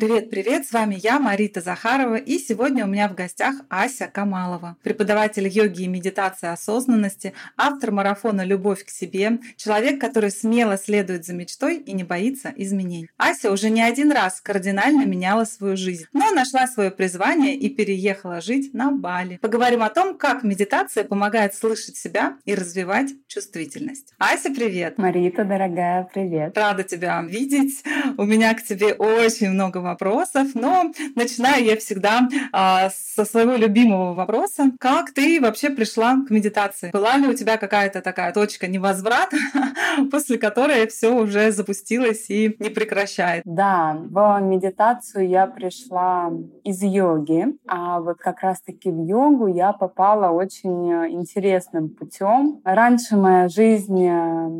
Привет-привет, с вами я, Марита Захарова, и сегодня у меня в гостях Ася Камалова, преподаватель йоги и медитации осознанности, автор марафона «Любовь к себе», человек, который смело следует за мечтой и не боится изменений. Ася уже не один раз кардинально меняла свою жизнь, но нашла свое призвание и переехала жить на Бали. Поговорим о том, как медитация помогает слышать себя и развивать чувствительность. Ася, привет! Марита, дорогая, привет! Рада тебя видеть. У меня к тебе очень много вопросов, но начинаю я всегда а, со своего любимого вопроса. Как ты вообще пришла к медитации? Была ли у тебя какая-то такая точка невозврата, после которой все уже запустилось и не прекращает? Да, в медитацию я пришла из йоги, а вот как раз-таки в йогу я попала очень интересным путем. Раньше моя жизнь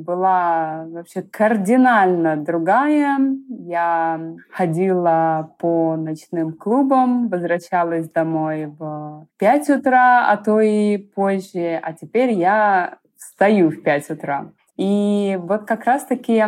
была вообще кардинально другая. Я ходила по ночным клубам, возвращалась домой в 5 утра, а то и позже, а теперь я встаю в 5 утра. И вот как раз-таки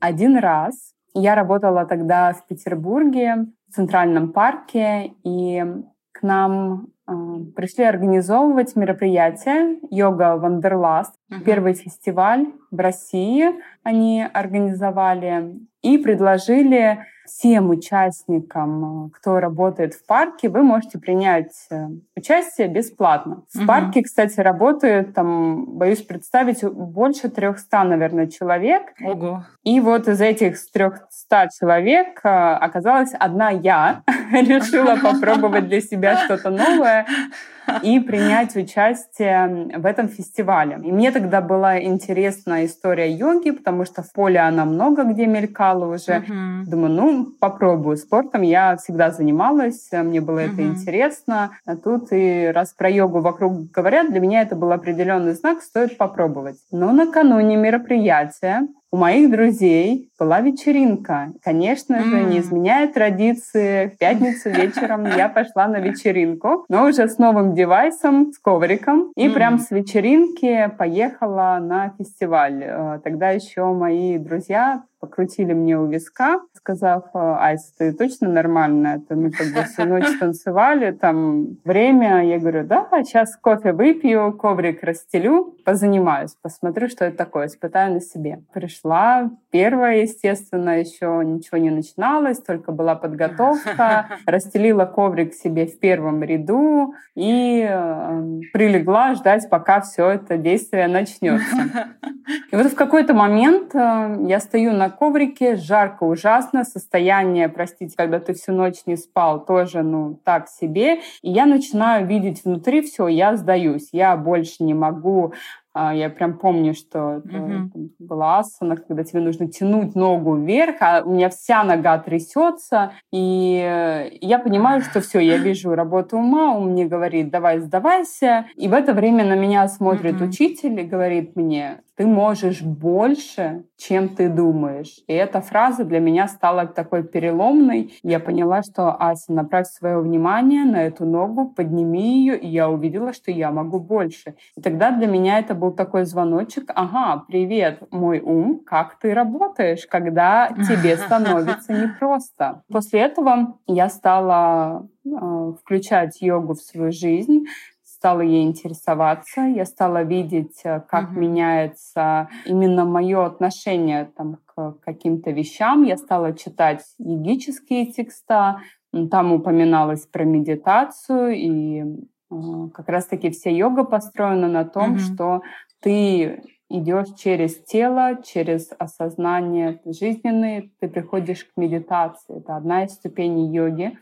один раз я работала тогда в Петербурге, в Центральном парке, и к нам э, пришли организовывать мероприятие «Йога Wanderlust». Uh-huh. Первый фестиваль в России они организовали и предложили всем участникам, кто работает в парке, вы можете принять э, участие бесплатно. В угу. парке, кстати, работает, там, боюсь представить, больше 300, наверное, человек. Ого. И вот из этих 300 человек э, оказалась одна я. Решила попробовать для себя что-то новое и принять участие в этом фестивале. И мне тогда была интересна история йоги, потому что в поле она много где мелькала уже. Угу. Думаю, ну, попробую. Спортом я всегда занималась, мне было угу. это интересно. А тут и раз про йогу вокруг говорят, для меня это был определенный знак, стоит попробовать. Но накануне мероприятия у моих друзей была вечеринка. Конечно же, не изменяя традиции, в пятницу вечером я пошла на вечеринку, но уже с новым девайсом, с ковриком. И прям с вечеринки поехала на фестиваль. Э, тогда еще мои друзья покрутили мне у виска, сказав, Айс, ты точно нормальная? Ты мы как бы всю ночь танцевали, там время. Я говорю, да, сейчас кофе выпью, коврик расстелю, позанимаюсь, посмотрю, что это такое, испытаю на себе. Пришла первая, естественно, еще ничего не начиналось, только была подготовка. Расстелила коврик себе в первом ряду и э, прилегла ждать, пока все это действие начнется. И вот в какой-то момент э, я стою на коврике, жарко ужасно, состояние, простите, когда ты всю ночь не спал, тоже, ну, так себе. И я начинаю видеть внутри все, я сдаюсь, я больше не могу а, я прям помню, что это mm-hmm. была асана, когда тебе нужно тянуть ногу вверх, а у меня вся нога трясется, и я понимаю, что все, я вижу работу ума, он мне говорит, давай сдавайся, и в это время на меня смотрит mm-hmm. учитель и говорит мне, ты можешь больше, чем ты думаешь. И эта фраза для меня стала такой переломной. Я поняла, что Ася, направь свое внимание на эту ногу, подними ее, и я увидела, что я могу больше. И тогда для меня это был такой звоночек. Ага, привет, мой ум, как ты работаешь, когда тебе становится непросто. После этого я стала э, включать йогу в свою жизнь стала ей интересоваться, я стала видеть, э, как угу. меняется именно мое отношение там, к каким-то вещам. Я стала читать йогические текста, там упоминалось про медитацию, и э, как раз-таки вся йога построена на том, угу. что ты идешь через тело, через осознание жизненное, ты приходишь к медитации. Это одна из ступеней йоги.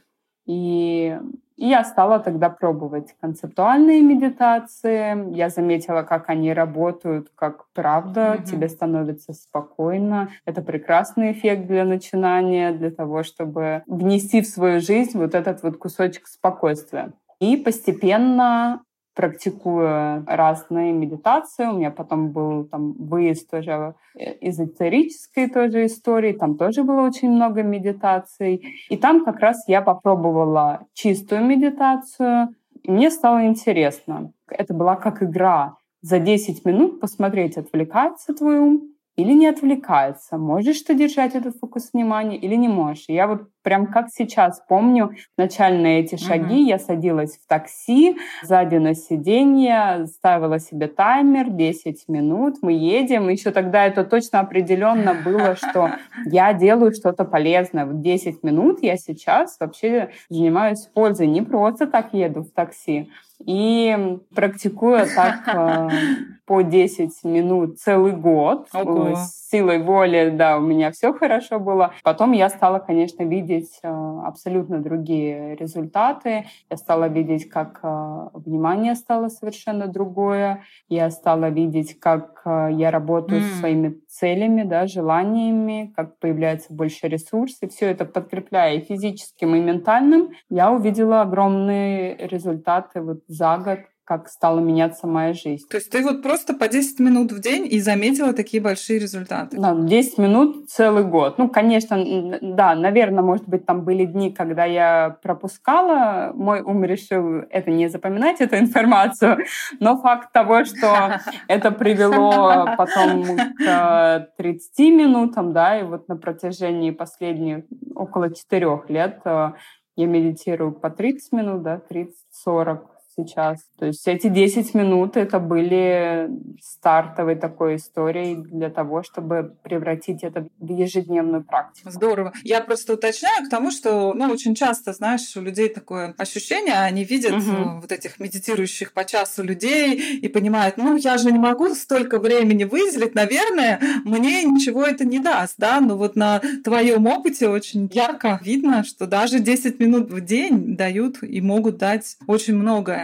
И И я стала тогда пробовать концептуальные медитации. Я заметила, как они работают, как правда mm-hmm. тебе становится спокойно. Это прекрасный эффект для начинания, для того, чтобы внести в свою жизнь вот этот вот кусочек спокойствия. И постепенно практикуя разные медитации. У меня потом был там выезд тоже эзотерической тоже истории, там тоже было очень много медитаций. И там как раз я попробовала чистую медитацию, и мне стало интересно. Это была как игра. За 10 минут посмотреть, отвлекается твой ум или не отвлекается. Можешь ты держать этот фокус внимания или не можешь. Я вот прям как сейчас помню начальные эти шаги. Угу. Я садилась в такси, сзади на сиденье, ставила себе таймер 10 минут, мы едем. Еще тогда это точно определенно было, что я делаю что-то полезное. Вот 10 минут я сейчас вообще занимаюсь пользой. Не просто так еду в такси. И практикуя так э, по 10 минут целый год, Ого. с силой воли, да, у меня все хорошо было. Потом я стала, конечно, видеть э, абсолютно другие результаты. Я стала видеть, как э, внимание стало совершенно другое. Я стала видеть, как я работаю mm. со своими целями, да, желаниями, как появляется больше ресурсов. Все это подкрепляя и физическим, и ментальным. Я увидела огромные результаты вот за год как стала меняться моя жизнь. То есть ты вот просто по 10 минут в день и заметила такие большие результаты? Да, 10 минут целый год. Ну, конечно, да, наверное, может быть, там были дни, когда я пропускала, мой ум решил это не запоминать, эту информацию, но факт того, что это привело потом к 30 минутам, да, и вот на протяжении последних около 4 лет э, я медитирую по 30 минут, да, 30-40 сейчас. То есть эти 10 минут это были стартовой такой историей для того, чтобы превратить это в ежедневную практику. Здорово. Я просто уточняю к тому, что ну, очень часто, знаешь, у людей такое ощущение, они видят угу. вот этих медитирующих по часу людей и понимают, ну, я же не могу столько времени выделить, наверное, мне ничего это не даст, да, но вот на твоем опыте очень ярко видно, что даже 10 минут в день дают и могут дать очень многое.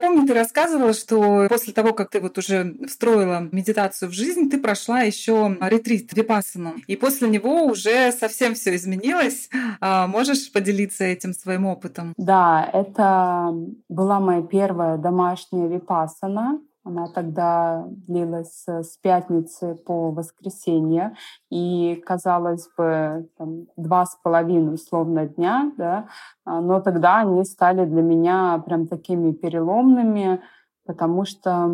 Помню, ты рассказывала, что после того, как ты вот уже встроила медитацию в жизнь, ты прошла еще ретрит випассану. И после него уже совсем все изменилось. А, можешь поделиться этим своим опытом? Да, это была моя первая домашняя випассана. Она тогда длилась с пятницы по воскресенье, и, казалось бы, там, два с половиной условно дня, да, а, но тогда они стали для меня прям такими переломными, потому что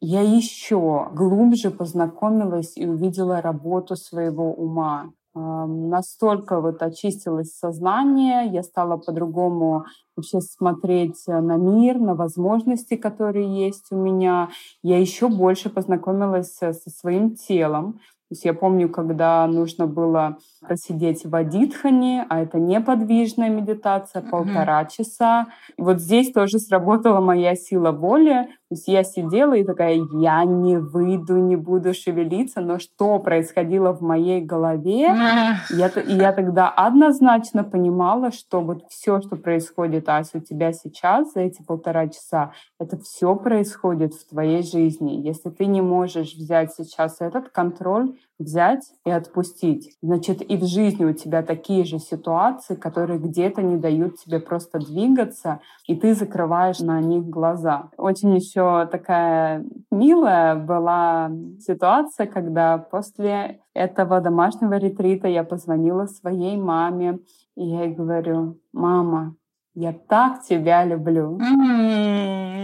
я еще глубже познакомилась и увидела работу своего ума настолько вот очистилось сознание, я стала по-другому вообще смотреть на мир, на возможности, которые есть у меня. Я еще больше познакомилась со своим телом. То есть я помню, когда нужно было просидеть в Адитхане, а это неподвижная медитация, mm-hmm. полтора часа. И вот здесь тоже сработала моя сила воли. То есть я сидела и такая, я не выйду, не буду шевелиться, но что происходило в моей голове, я, и я тогда однозначно понимала, что вот все, что происходит, Ася, у тебя сейчас за эти полтора часа, это все происходит в твоей жизни. Если ты не можешь взять сейчас этот контроль, взять и отпустить, значит, и в жизни у тебя такие же ситуации, которые где-то не дают тебе просто двигаться, и ты закрываешь на них глаза. Очень еще такая милая была ситуация, когда после этого домашнего ретрита я позвонила своей маме, и я ей говорю, мама, я так тебя люблю.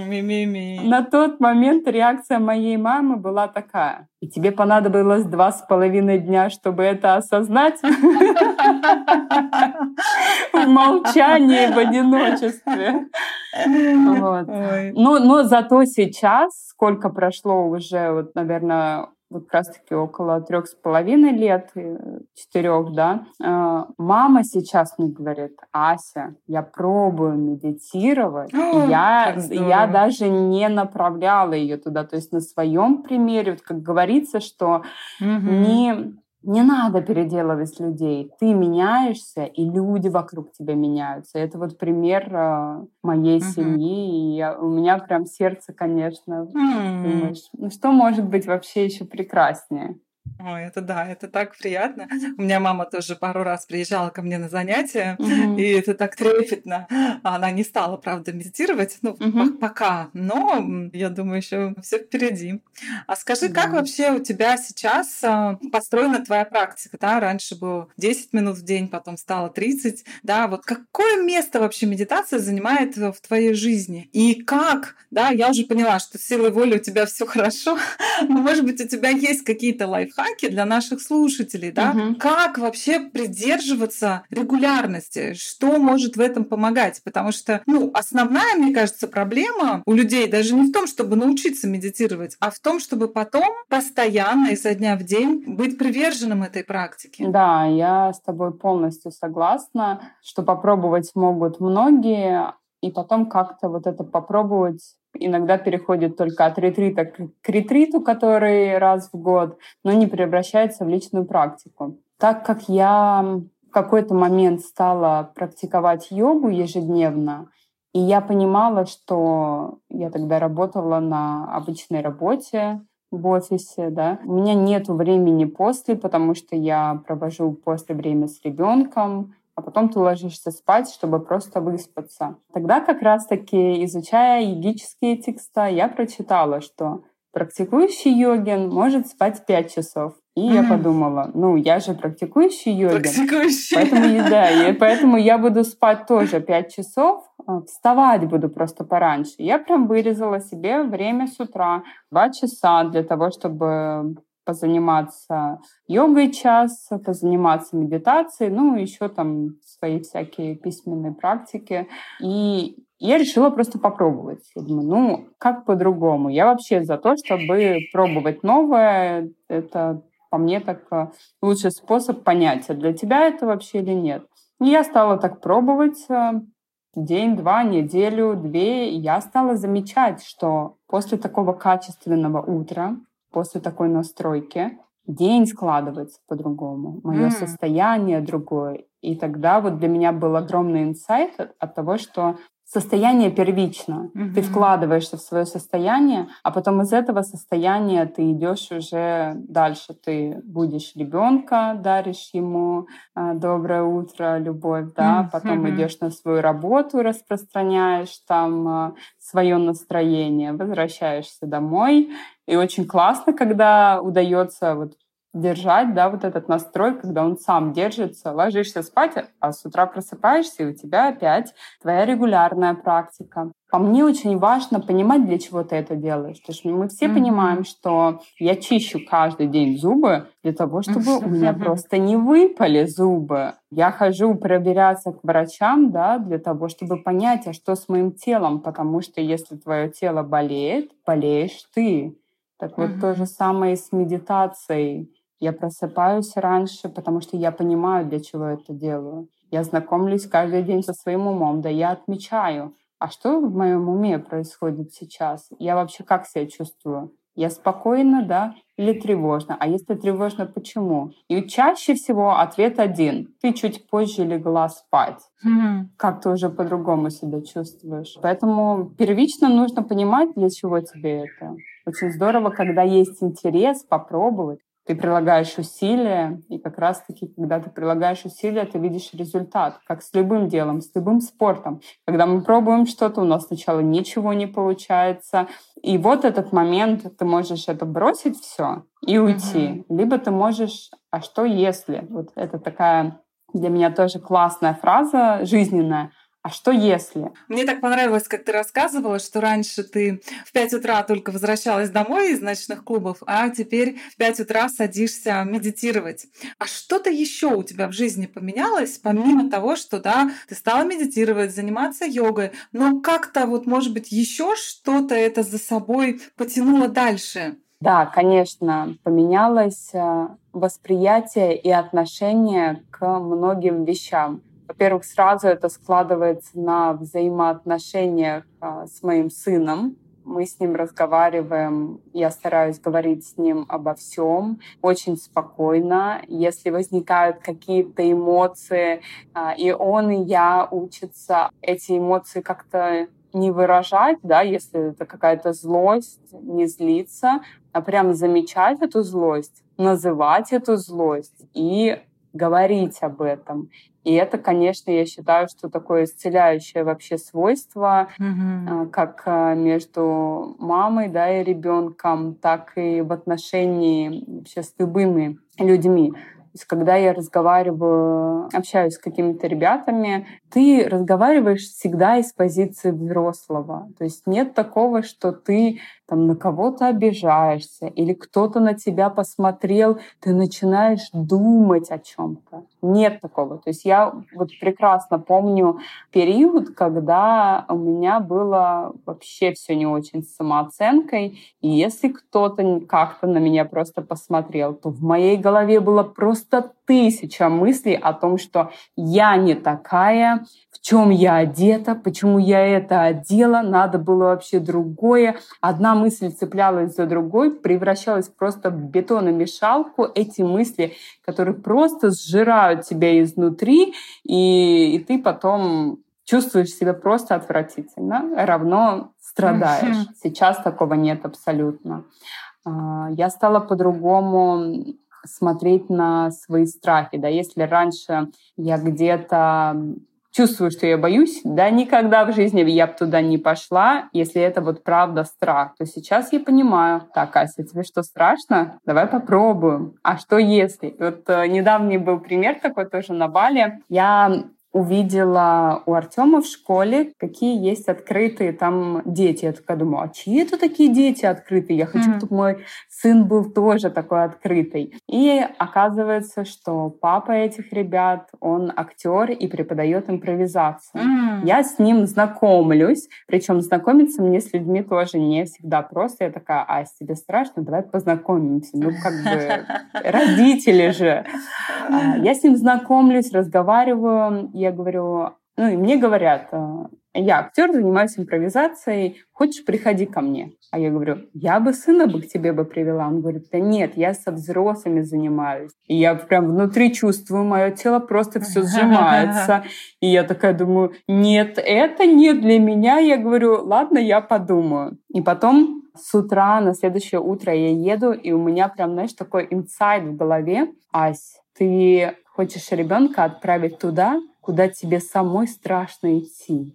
Ми-ми-ми. На тот момент реакция моей мамы была такая. И тебе понадобилось два с половиной дня, чтобы это осознать? В молчании, в одиночестве. Но, но зато сейчас, сколько прошло уже, вот, наверное, вот как раз-таки около трех с половиной лет, э, четырех, да, э, мама сейчас мне говорит, Ася, я пробую медитировать, О, я, я даже не направляла ее туда, то есть на своем примере, вот как говорится, что угу. не не надо переделывать людей. Ты меняешься, и люди вокруг тебя меняются. Это вот пример э, моей uh-huh. семьи. И я, у меня прям сердце, конечно, uh-huh. думаешь, ну что может быть вообще еще прекраснее? Ой, это да, это так приятно. У меня мама тоже пару раз приезжала ко мне на занятия, угу. и это так трепетно. Она не стала, правда, медитировать, ну, угу. пока, но я думаю, еще все впереди. А скажи, да. как вообще у тебя сейчас а, построена твоя практика? Да? Раньше было 10 минут в день, потом стало 30. Да, вот какое место вообще медитация занимает в твоей жизни? И как, да, я уже поняла, что силой воли у тебя все хорошо, но, может быть, у тебя есть какие-то лайфхаки, лайфхаки для наших слушателей, да, угу. как вообще придерживаться регулярности, что может в этом помогать, потому что, ну, основная, мне кажется, проблема у людей даже не в том, чтобы научиться медитировать, а в том, чтобы потом постоянно изо дня в день быть приверженным этой практике. Да, я с тобой полностью согласна, что попробовать могут многие, и потом как-то вот это попробовать иногда переходит только от ретрита к ретриту, который раз в год, но не превращается в личную практику. Так как я в какой-то момент стала практиковать йогу ежедневно, и я понимала, что я тогда работала на обычной работе в офисе, да. У меня нет времени после, потому что я провожу после время с ребенком, а потом ты ложишься спать, чтобы просто выспаться. Тогда как раз-таки, изучая йогические текста, я прочитала, что практикующий йогин может спать 5 часов. И mm. я подумала, ну, я же практикующий йогин. Практикующий. Поэтому, да, и поэтому я буду спать тоже 5 часов, а, вставать буду просто пораньше. Я прям вырезала себе время с утра, 2 часа для того, чтобы позаниматься йогой час, позаниматься медитацией, ну, еще там свои всякие письменные практики. И я решила просто попробовать. Я думаю, ну, как по-другому? Я вообще за то, чтобы пробовать новое. Это по мне так э, лучший способ понять, а для тебя это вообще или нет. И я стала так пробовать э, день, два, неделю, две. Я стала замечать, что после такого качественного утра, после такой настройки день складывается по-другому, мое mm. состояние другое. И тогда вот для меня был огромный инсайт от, от того, что состояние первично. Mm-hmm. Ты вкладываешься в свое состояние, а потом из этого состояния ты идешь уже дальше. Ты будешь ребенка, даришь ему э, доброе утро, любовь, да, mm-hmm. потом идешь на свою работу, распространяешь там э, свое настроение, возвращаешься домой. И очень классно, когда удается вот держать, да, вот этот настрой, когда он сам держится, ложишься спать, а с утра просыпаешься, и у тебя опять твоя регулярная практика. По мне очень важно понимать, для чего ты это делаешь. Потому что мы все mm-hmm. понимаем, что я чищу каждый день зубы для того, чтобы у меня просто не выпали зубы. Я хожу проверяться к врачам, да, для того, чтобы понять, а что с моим телом, потому что если твое тело болеет, болеешь ты. Так вот, mm-hmm. то же самое и с медитацией. Я просыпаюсь раньше, потому что я понимаю, для чего это делаю. Я знакомлюсь каждый день со своим умом, да я отмечаю, а что в моем уме происходит сейчас? Я вообще как себя чувствую? Я спокойно, да, или тревожно? А если тревожно, почему? И чаще всего ответ один. Ты чуть позже легла спать. Mm-hmm. Как ты уже по-другому себя чувствуешь. Поэтому первично нужно понимать, для чего тебе это. Очень здорово, когда есть интерес попробовать ты прилагаешь усилия, и как раз-таки, когда ты прилагаешь усилия, ты видишь результат, как с любым делом, с любым спортом. Когда мы пробуем что-то, у нас сначала ничего не получается, и вот этот момент ты можешь это бросить все и уйти, mm-hmm. либо ты можешь, а что если? Вот это такая для меня тоже классная фраза жизненная — а что если? Мне так понравилось, как ты рассказывала, что раньше ты в 5 утра только возвращалась домой из ночных клубов, а теперь в 5 утра садишься медитировать. А что-то еще у тебя в жизни поменялось, помимо того, что да, ты стала медитировать, заниматься йогой, но как-то вот, может быть, еще что-то это за собой потянуло дальше? Да, конечно, поменялось э, восприятие и отношение к многим вещам. Во-первых, сразу это складывается на взаимоотношениях э, с моим сыном. Мы с ним разговариваем, я стараюсь говорить с ним обо всем очень спокойно. Если возникают какие-то эмоции, э, и он, и я учатся эти эмоции как-то не выражать, да, если это какая-то злость, не злиться, а прям замечать эту злость, называть эту злость и говорить об этом. И это, конечно, я считаю, что такое исцеляющее вообще свойство, mm-hmm. как а, между мамой да, и ребенком, так и в отношении вообще с любыми людьми. То есть, когда я разговариваю, общаюсь с какими-то ребятами, ты разговариваешь всегда из позиции взрослого. То есть нет такого, что ты там на кого-то обижаешься или кто-то на тебя посмотрел, ты начинаешь думать о чем-то. Нет такого. То есть я вот прекрасно помню период, когда у меня было вообще все не очень с самооценкой. И если кто-то как-то на меня просто посмотрел, то в моей голове было просто тысяча мыслей о том, что я не такая, в чем я одета, почему я это одела, надо было вообще другое. Одна мысль цеплялась за другой, превращалась просто в бетономешалку. Эти мысли, которые просто сжирают тебя изнутри, и, и ты потом чувствуешь себя просто отвратительно, равно страдаешь. Сейчас такого нет абсолютно. А, я стала по-другому смотреть на свои страхи. Да? Если раньше я где-то чувствую, что я боюсь, да, никогда в жизни я бы туда не пошла, если это вот правда страх, то сейчас я понимаю, так, Ася, тебе что, страшно? Давай попробуем. А что если? Вот э, недавний был пример такой тоже на Бали. Я увидела у Артема в школе, какие есть открытые там дети. Я такая думаю, а чьи это такие дети открытые? Я хочу, mm. чтобы мой сын был тоже такой открытый. И оказывается, что папа этих ребят, он актер и преподает импровизацию. Mm. Я с ним знакомлюсь, причем знакомиться мне с людьми тоже не всегда просто. Я такая, а, тебе страшно? Давай познакомимся. Ну, как бы родители же. А, я с ним знакомлюсь, разговариваю, я говорю, ну и мне говорят, э, я актер, занимаюсь импровизацией, хочешь, приходи ко мне. А я говорю, я бы сына бы к тебе бы привела. Он говорит, да нет, я со взрослыми занимаюсь. И я прям внутри чувствую, мое тело просто все сжимается. И я такая думаю, нет, это не для меня. Я говорю, ладно, я подумаю. И потом с утра на следующее утро я еду, и у меня прям, знаешь, такой инсайт в голове. Ась, ты хочешь ребенка отправить туда, куда тебе самой страшно идти.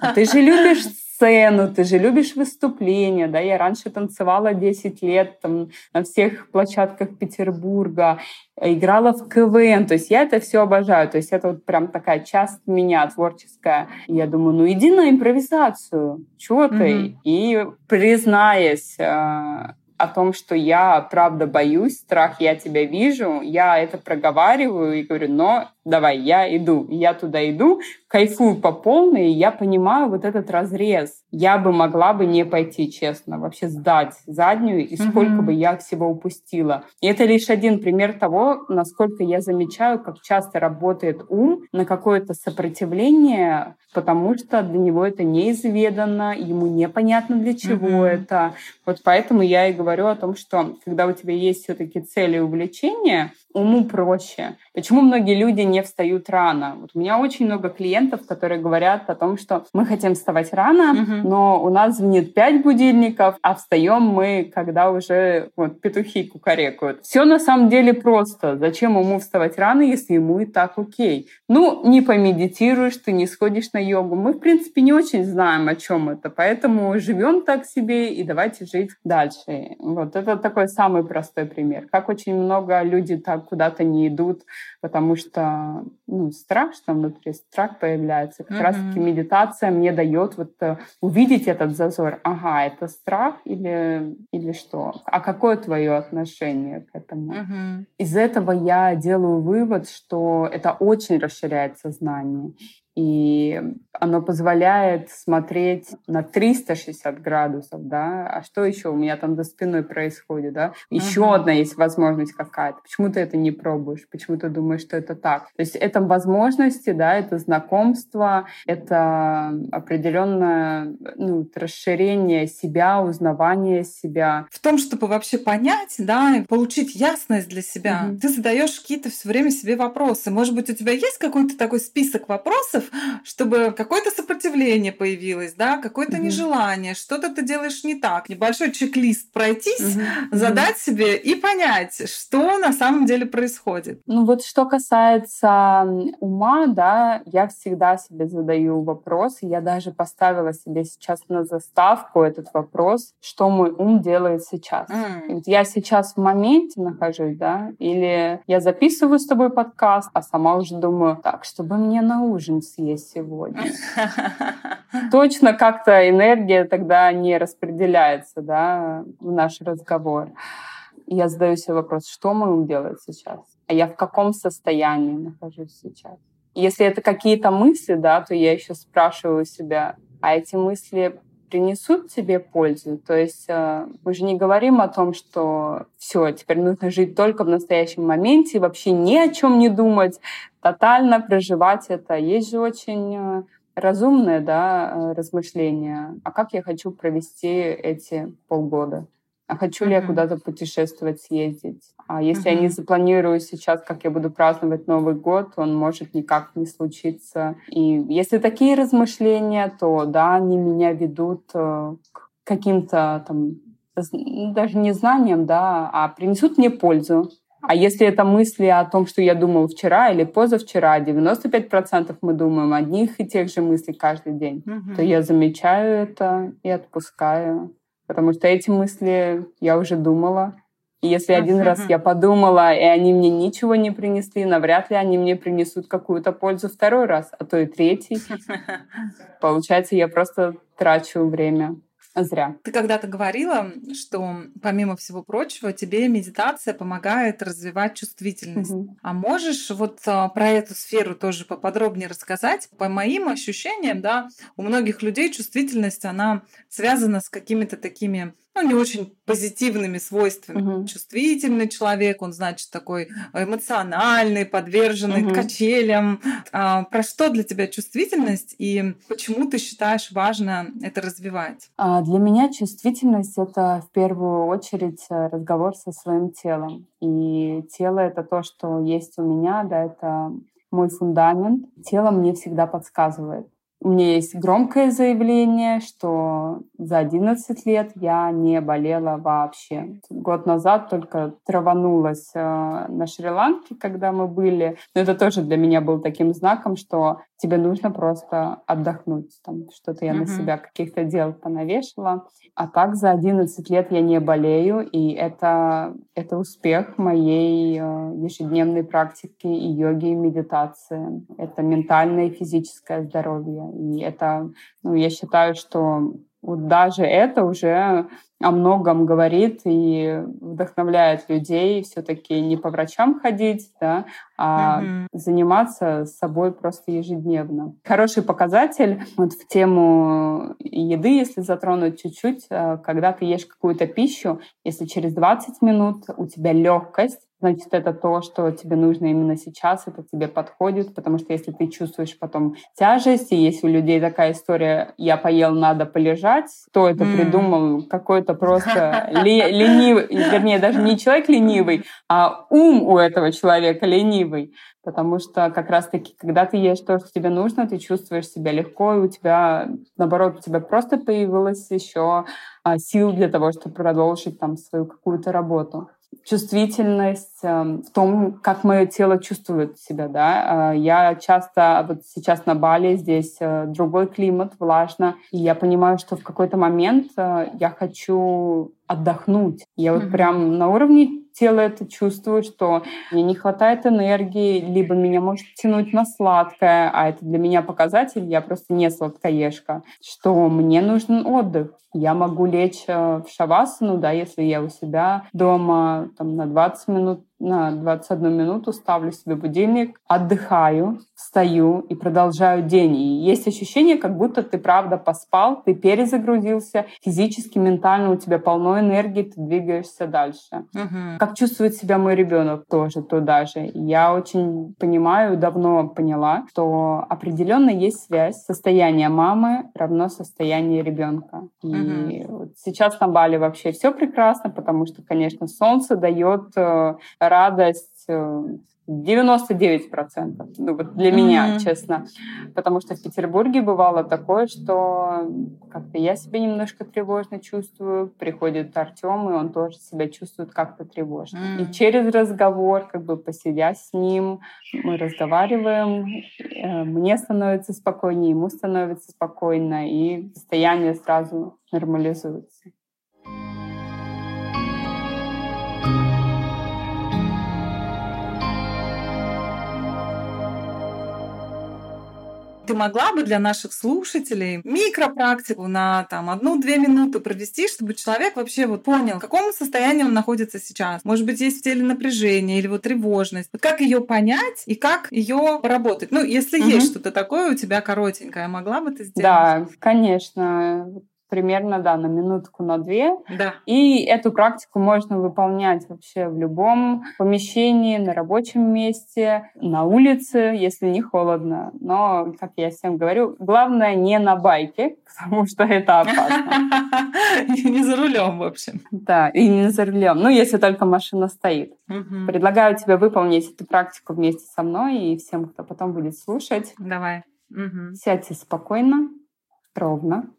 А ты же любишь сцену, ты же любишь выступления, да, я раньше танцевала 10 лет там на всех площадках Петербурга, играла в КВН, то есть я это все обожаю, то есть это вот прям такая часть меня творческая. Я думаю, ну иди на импровизацию, чего ты? Mm-hmm. И признаясь э, о том, что я правда боюсь, страх, я тебя вижу, я это проговариваю и говорю, но давай, я иду, я туда иду, кайфую по полной, и я понимаю вот этот разрез. Я бы могла бы не пойти, честно, вообще сдать заднюю, и сколько mm-hmm. бы я всего упустила. И это лишь один пример того, насколько я замечаю, как часто работает ум на какое-то сопротивление, потому что для него это неизведанно, ему непонятно для чего mm-hmm. это. Вот поэтому я и говорю о том, что когда у тебя есть все-таки цели и увлечения, уму проще. Почему многие люди не встают рано? Вот у меня очень много клиентов, которые говорят о том, что мы хотим вставать рано, угу. но у нас звенит 5 будильников, а встаем мы, когда уже вот, петухи кукарекают. Все на самом деле просто. Зачем ему вставать рано, если ему и так окей? Ну, не помедитируешь, ты не сходишь на йогу. Мы, в принципе, не очень знаем, о чем это, поэтому живем так себе и давайте жить дальше. Вот это такой самый простой пример. Как очень много людей так куда-то не идут, потому что ну, страшно внутри, страх появляется. Как mm-hmm. раз-таки медитация мне дает вот э, увидеть этот зазор. Ага, это страх или, или что? А какое твое отношение к этому? Mm-hmm. Из этого я делаю вывод, что это очень расширяет сознание. И оно позволяет смотреть на 360 градусов, да, а что еще у меня там за спиной происходит, да, еще uh-huh. одна есть возможность какая-то, почему ты это не пробуешь, почему ты думаешь, что это так. То есть это возможности, да, это знакомство, это определенное ну, расширение себя, узнавание себя. В том, чтобы вообще понять, да, получить ясность для себя, uh-huh. ты задаешь какие-то все время себе вопросы. Может быть, у тебя есть какой-то такой список вопросов, чтобы какое-то сопротивление появилось, да, какое-то mm-hmm. нежелание, что-то ты делаешь не так, небольшой чек-лист пройтись, mm-hmm. задать mm-hmm. себе и понять, что на самом деле происходит. Ну вот что касается ума, да, я всегда себе задаю вопрос, я даже поставила себе сейчас на заставку этот вопрос, что мой ум делает сейчас. Mm. Я сейчас в моменте нахожусь, да, или я записываю с тобой подкаст, а сама уже думаю, так, чтобы мне на ужин съесть сегодня. Точно как-то энергия тогда не распределяется да, в наш разговор. Я задаю себе вопрос, что мы делать сейчас? А я в каком состоянии нахожусь сейчас? Если это какие-то мысли, да, то я еще спрашиваю себя, а эти мысли принесут тебе пользу. То есть э, мы же не говорим о том, что все, теперь нужно жить только в настоящем моменте, вообще ни о чем не думать, тотально проживать это. Есть же очень э, разумное да, э, размышление. А как я хочу провести эти полгода? А хочу ли я куда-то путешествовать, съездить? А если mm-hmm. я не запланирую сейчас, как я буду праздновать Новый год, он может никак не случиться. И если такие размышления, то да, они меня ведут э, к каким-то там даже не знаниям, да, а принесут мне пользу. А если это мысли о том, что я думал вчера или позавчера, 95% мы думаем одних и тех же мыслей каждый день, mm-hmm. то я замечаю это и отпускаю потому что эти мысли я уже думала. И если один раз я подумала, и они мне ничего не принесли, навряд ли они мне принесут какую-то пользу второй раз, а то и третий. Получается, я просто трачу время зря. Ты когда-то говорила, что помимо всего прочего тебе медитация помогает развивать чувствительность. Угу. А можешь вот а, про эту сферу тоже поподробнее рассказать? По моим ощущениям, да, у многих людей чувствительность она связана с какими-то такими ну, не очень позитивными свойствами. Угу. Чувствительный человек, он, значит, такой эмоциональный, подверженный угу. качелям. А, про что для тебя чувствительность и почему ты считаешь важно это развивать? А, для меня чувствительность — это в первую очередь э, разговор со своим телом. И тело — это то, что есть у меня, да, это мой фундамент. Тело мне всегда подсказывает. У меня есть громкое заявление, что за 11 лет я не болела вообще. Год назад только траванулась э, на Шри-Ланке, когда мы были. Но это тоже для меня был таким знаком, что тебе нужно просто отдохнуть. Там что-то я mm-hmm. на себя каких-то дел понавешала. А так за 11 лет я не болею, и это, это успех моей э, ежедневной практики и йоги, и медитации. Это ментальное и физическое здоровье. И это, ну, я считаю, что вот даже это уже о многом говорит и вдохновляет людей все-таки не по врачам ходить, да, а mm-hmm. заниматься собой просто ежедневно. Хороший показатель вот в тему еды, если затронуть чуть-чуть, э, когда ты ешь какую-то пищу, если через 20 минут у тебя легкость, значит, это то, что тебе нужно именно сейчас, это тебе подходит, потому что если ты чувствуешь потом тяжесть, и если у людей такая история «я поел, надо полежать», кто это mm. придумал? Какой-то просто ленивый, вернее, даже не человек ленивый, а ум у этого человека ленивый. Потому что как раз-таки, когда ты ешь то, что тебе нужно, ты чувствуешь себя легко, и у тебя, наоборот, у тебя просто появилось еще а, сил для того, чтобы продолжить там свою какую-то работу чувствительность эм, в том, как мое тело чувствует себя, да. Э, я часто, вот сейчас на Бали, здесь э, другой климат, влажно, и я понимаю, что в какой-то момент э, я хочу отдохнуть. Я вот mm-hmm. прям на уровне тела это чувствую, что мне не хватает энергии, либо меня может тянуть на сладкое, а это для меня показатель, я просто не сладкоежка, что мне нужен отдых. Я могу лечь в шавасану, да, если я у себя дома там, на 20 минут на 21 минуту ставлю себе будильник, отдыхаю, встаю и продолжаю день. И есть ощущение, как будто ты правда поспал, ты перезагрузился, физически, ментально у тебя полно энергии, ты двигаешься дальше. Угу. Как чувствует себя мой ребенок тоже туда же. Я очень понимаю, давно поняла, что определенно есть связь состояния мамы равно состоянию ребенка. И угу. вот сейчас на Бали вообще все прекрасно, потому что, конечно, солнце дает э, радость 99%. Э, ну, вот для mm-hmm. меня, честно. Потому что в Петербурге бывало такое, что как-то я себя немножко тревожно чувствую. Приходит Артем, и он тоже себя чувствует как-то тревожно. Mm-hmm. И через разговор, как бы посидя с ним, мы разговариваем, э, мне становится спокойнее, ему становится спокойно, и состояние сразу нормализуется. Ты могла бы для наших слушателей микропрактику на там одну-две минуты провести, чтобы человек вообще вот понял, в каком состоянии он находится сейчас. Может быть, есть в теле напряжение или вот тревожность. Вот как ее понять и как ее поработать? Ну, если угу. есть что-то такое у тебя коротенькое, могла бы ты сделать? Да, конечно примерно, да, на минутку, на две. Да. И эту практику можно выполнять вообще в любом помещении, на рабочем месте, на улице, если не холодно. Но, как я всем говорю, главное не на байке, потому что это опасно. Не за рулем, в общем. Да, и не за рулем. Ну, если только машина стоит. Предлагаю тебе выполнить эту практику вместе со мной и всем, кто потом будет слушать. Давай. Сядьте спокойно, ровно,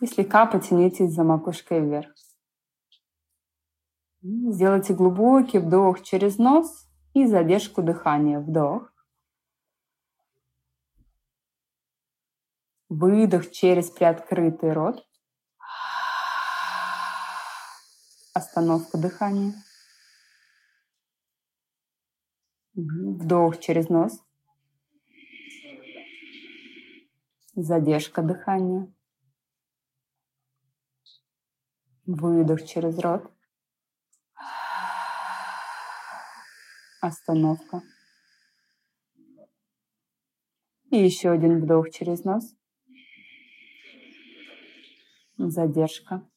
и слегка потянитесь за макушкой вверх. Сделайте глубокий вдох через нос и задержку дыхания. Вдох. Выдох через приоткрытый рот. Остановка дыхания. Вдох через нос. Задержка дыхания. Выдох через рот. Остановка. И еще один вдох через нос. Задержка.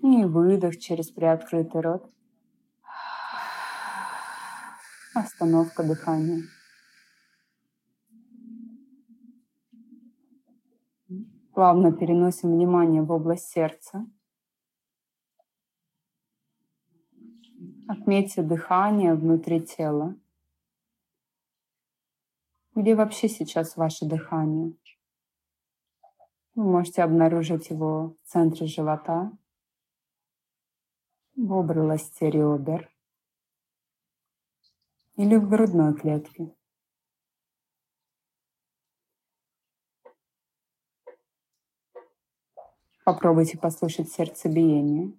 И выдох через приоткрытый рот. Остановка дыхания. Плавно переносим внимание в область сердца. Отметьте дыхание внутри тела. Где вообще сейчас ваше дыхание? Вы можете обнаружить его в центре живота, в области ребер или в грудной клетке. Попробуйте послушать сердцебиение.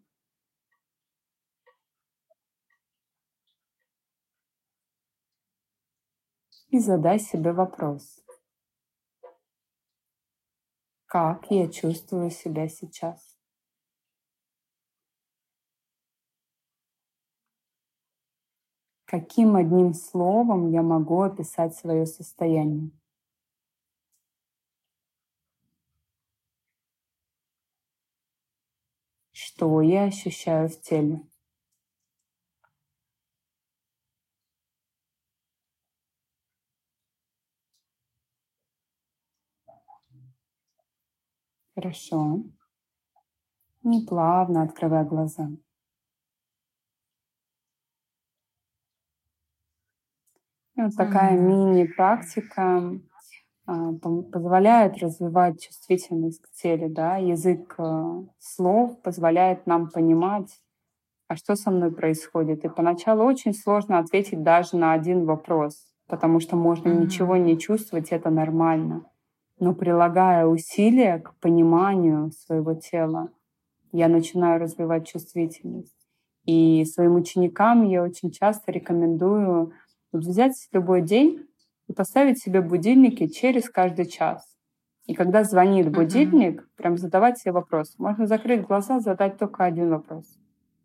И задай себе вопрос. Как я чувствую себя сейчас? Каким одним словом я могу описать свое состояние? Что я ощущаю в теле. Хорошо. И плавно открывай глаза. И вот такая мини-практика позволяет развивать чувствительность к телу, да, язык э, слов позволяет нам понимать, а что со мной происходит. И поначалу очень сложно ответить даже на один вопрос, потому что можно mm-hmm. ничего не чувствовать, это нормально. Но прилагая усилия к пониманию своего тела, я начинаю развивать чувствительность. И своим ученикам я очень часто рекомендую взять любой день и поставить себе будильники через каждый час. И когда звонит будильник, mm-hmm. прям задавать себе вопрос. Можно закрыть глаза, задать только один вопрос.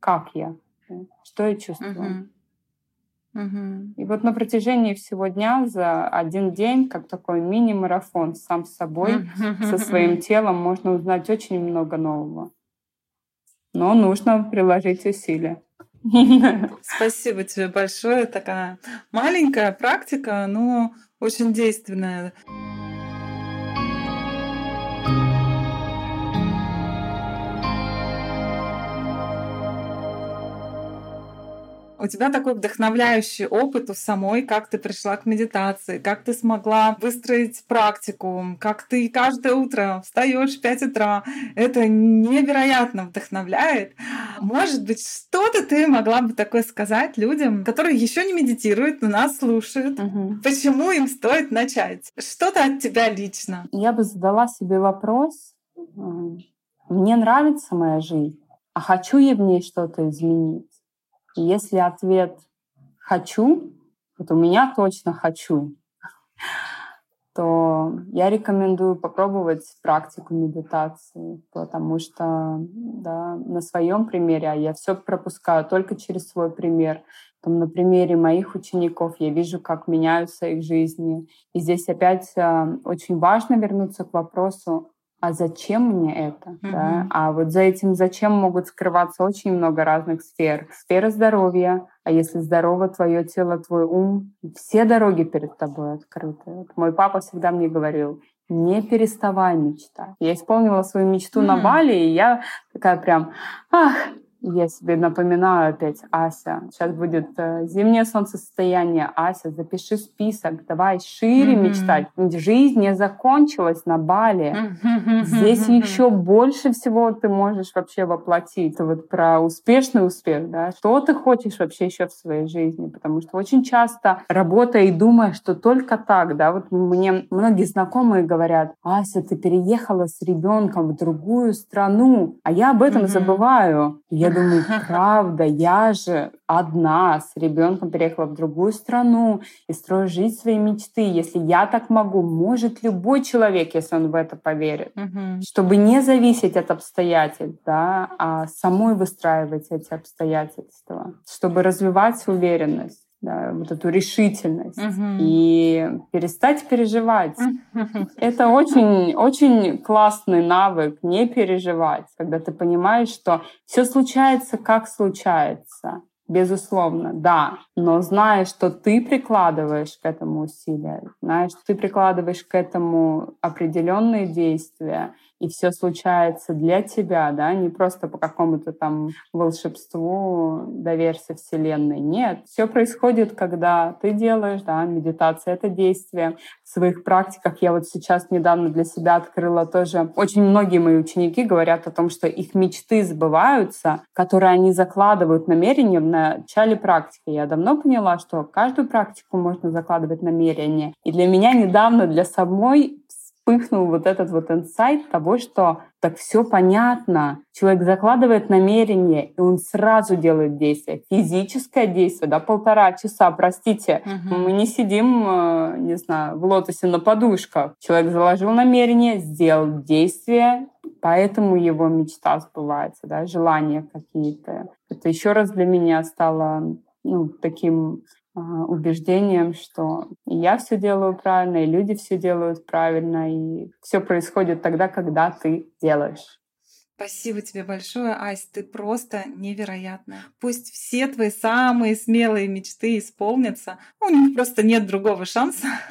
как я, что я чувствую. Угу. И вот на протяжении всего дня за один день, как такой мини-марафон сам с собой, со своим телом, можно узнать очень много нового. Но нужно приложить усилия. Спасибо тебе большое. Такая маленькая практика, но очень действенная. У тебя такой вдохновляющий опыт у самой, как ты пришла к медитации, как ты смогла выстроить практику, как ты каждое утро встаешь в 5 утра. Это невероятно вдохновляет. Может быть, что-то ты могла бы такое сказать людям, которые еще не медитируют, но нас слушают. Угу. Почему им стоит начать? Что-то от тебя лично. Я бы задала себе вопрос. Мне нравится моя жизнь, а хочу я в ней что-то изменить? Если ответ «хочу», вот у меня точно «хочу», то я рекомендую попробовать практику медитации, потому что да, на своем примере, а я все пропускаю только через свой пример, там, на примере моих учеников я вижу, как меняются их жизни. И здесь опять э, очень важно вернуться к вопросу, а зачем мне это? Mm-hmm. Да? А вот за этим зачем могут скрываться очень много разных сфер. Сфера здоровья, а если здорово твое тело, твой ум, все дороги перед тобой открыты. Вот мой папа всегда мне говорил, не переставай мечтать. Я исполнила свою мечту mm-hmm. на Бали, и я такая прям, ах, я себе напоминаю опять, Ася, сейчас будет э, зимнее солнцестояние. Ася, запиши список, давай шире mm-hmm. мечтать. Жизнь не закончилась на Бали. Mm-hmm. Здесь еще больше всего ты можешь вообще воплотить. Это вот про успешный успех, да. Что ты хочешь вообще еще в своей жизни? Потому что очень часто работая и думая, что только так, да, вот мне многие знакомые говорят, Ася, ты переехала с ребенком в другую страну, а я об этом mm-hmm. забываю. Я думаю, правда, я же одна с ребенком переехала в другую страну и строю жизнь своей мечты. Если я так могу, может любой человек, если он в это поверит. Угу. Чтобы не зависеть от обстоятельств, да, а самой выстраивать эти обстоятельства, чтобы развивать уверенность да, вот эту решительность угу. и перестать переживать. Это очень, очень классный навык не переживать, когда ты понимаешь, что все случается как случается. Безусловно, да. Но знаешь, что ты прикладываешь к этому усилия, знаешь, что ты прикладываешь к этому определенные действия, и все случается для тебя, да, не просто по какому-то там волшебству доверься Вселенной. Нет, все происходит, когда ты делаешь, да, медитация — это действие. В своих практиках я вот сейчас недавно для себя открыла тоже. Очень многие мои ученики говорят о том, что их мечты сбываются, которые они закладывают намерение в начале практики. Я давно поняла, что каждую практику можно закладывать намерение. И для меня недавно, для самой вспыхнул вот этот вот инсайт того, что так все понятно. Человек закладывает намерение, и он сразу делает действие. Физическое действие, да, полтора часа, простите. Угу. Мы не сидим, э, не знаю, в лотосе на подушках. Человек заложил намерение, сделал действие, поэтому его мечта сбывается, да, желания какие-то. Это еще раз для меня стало ну, таким убеждением, что я все делаю правильно, и люди все делают правильно, и все происходит тогда, когда ты делаешь. Спасибо тебе большое, Ась, ты просто невероятная. Пусть все твои самые смелые мечты исполнятся, у них просто нет другого шанса,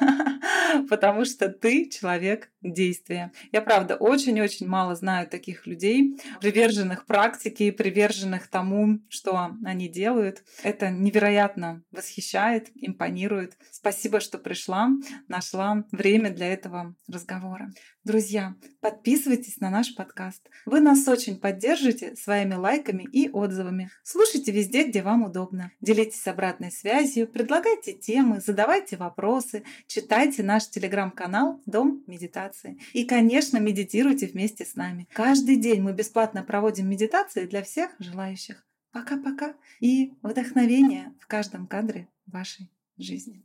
потому что ты человек действия. Я, правда, очень-очень мало знаю таких людей, приверженных практике, приверженных тому, что они делают. Это невероятно восхищает, импонирует. Спасибо, что пришла, нашла время для этого разговора. Друзья, подписывайтесь на наш подкаст. Вы нас очень поддержите своими лайками и отзывами. Слушайте везде, где вам удобно. Делитесь обратной связью, предлагайте темы, задавайте вопросы, читайте наш телеграм-канал «Дом медитации». И, конечно, медитируйте вместе с нами. Каждый день мы бесплатно проводим медитации для всех желающих. Пока-пока и вдохновения в каждом кадре вашей жизни.